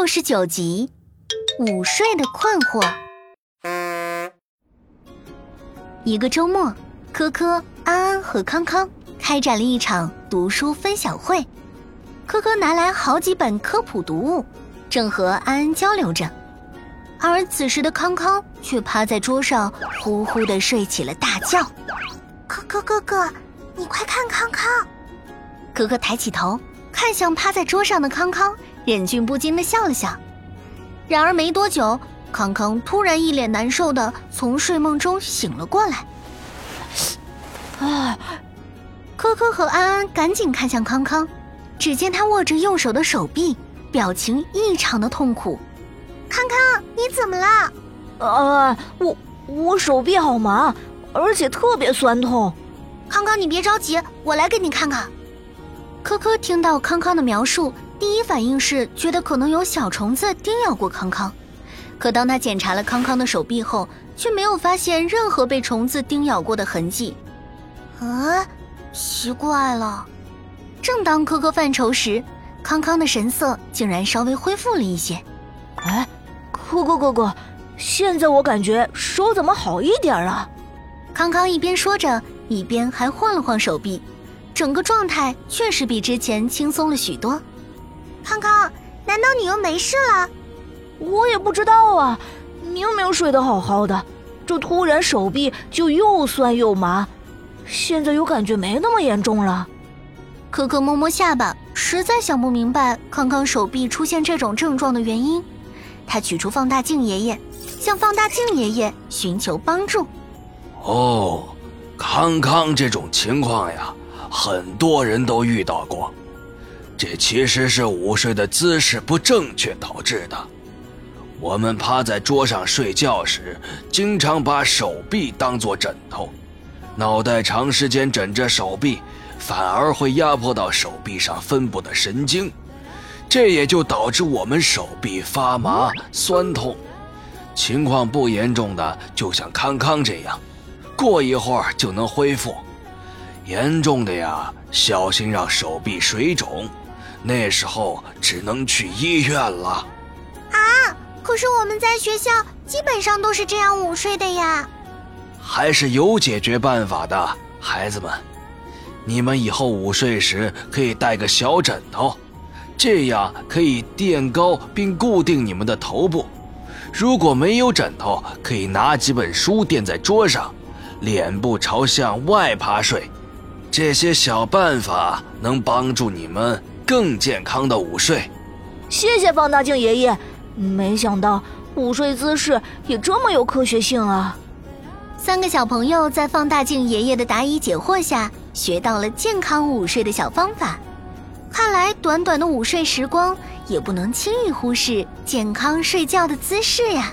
六十九集，午睡的困惑。一个周末，科科、安安和康康开展了一场读书分享会。科科拿来好几本科普读物，正和安安交流着，而此时的康康却趴在桌上，呼呼的睡起了大觉。科科哥哥，你快看康康！科科抬起头，看向趴在桌上的康康，忍俊不禁的笑了笑。然而没多久，康康突然一脸难受的从睡梦中醒了过来。啊！科科和安安赶紧看向康康，只见他握着右手的手臂，表情异常的痛苦。康康，你怎么了？啊，我我手臂好麻，而且特别酸痛。康康，你别着急，我来给你看看。科科听到康康的描述，第一反应是觉得可能有小虫子叮咬过康康。可当他检查了康康的手臂后，却没有发现任何被虫子叮咬过的痕迹。啊，奇怪了！正当科科犯愁时，康康的神色竟然稍微恢复了一些。哎，科科哥哥，现在我感觉手怎么好一点了？康康一边说着，一边还晃了晃手臂。整个状态确实比之前轻松了许多。康康，难道你又没事了？我也不知道啊，明明睡得好好的，这突然手臂就又酸又麻，现在又感觉没那么严重了。可可摸摸下巴，实在想不明白康康手臂出现这种症状的原因。他取出放大镜爷爷，向放大镜爷爷寻求帮助。哦，康康这种情况呀。很多人都遇到过，这其实是午睡的姿势不正确导致的。我们趴在桌上睡觉时，经常把手臂当作枕头，脑袋长时间枕着手臂，反而会压迫到手臂上分布的神经，这也就导致我们手臂发麻酸痛。情况不严重的，就像康康这样，过一会儿就能恢复。严重的呀，小心让手臂水肿，那时候只能去医院了。啊！可是我们在学校基本上都是这样午睡的呀。还是有解决办法的，孩子们，你们以后午睡时可以带个小枕头，这样可以垫高并固定你们的头部。如果没有枕头，可以拿几本书垫在桌上，脸部朝向外趴睡。这些小办法能帮助你们更健康的午睡。谢谢放大镜爷爷，没想到午睡姿势也这么有科学性啊！三个小朋友在放大镜爷爷的答疑解惑下，学到了健康午睡的小方法。看来短短的午睡时光，也不能轻易忽视健康睡觉的姿势呀。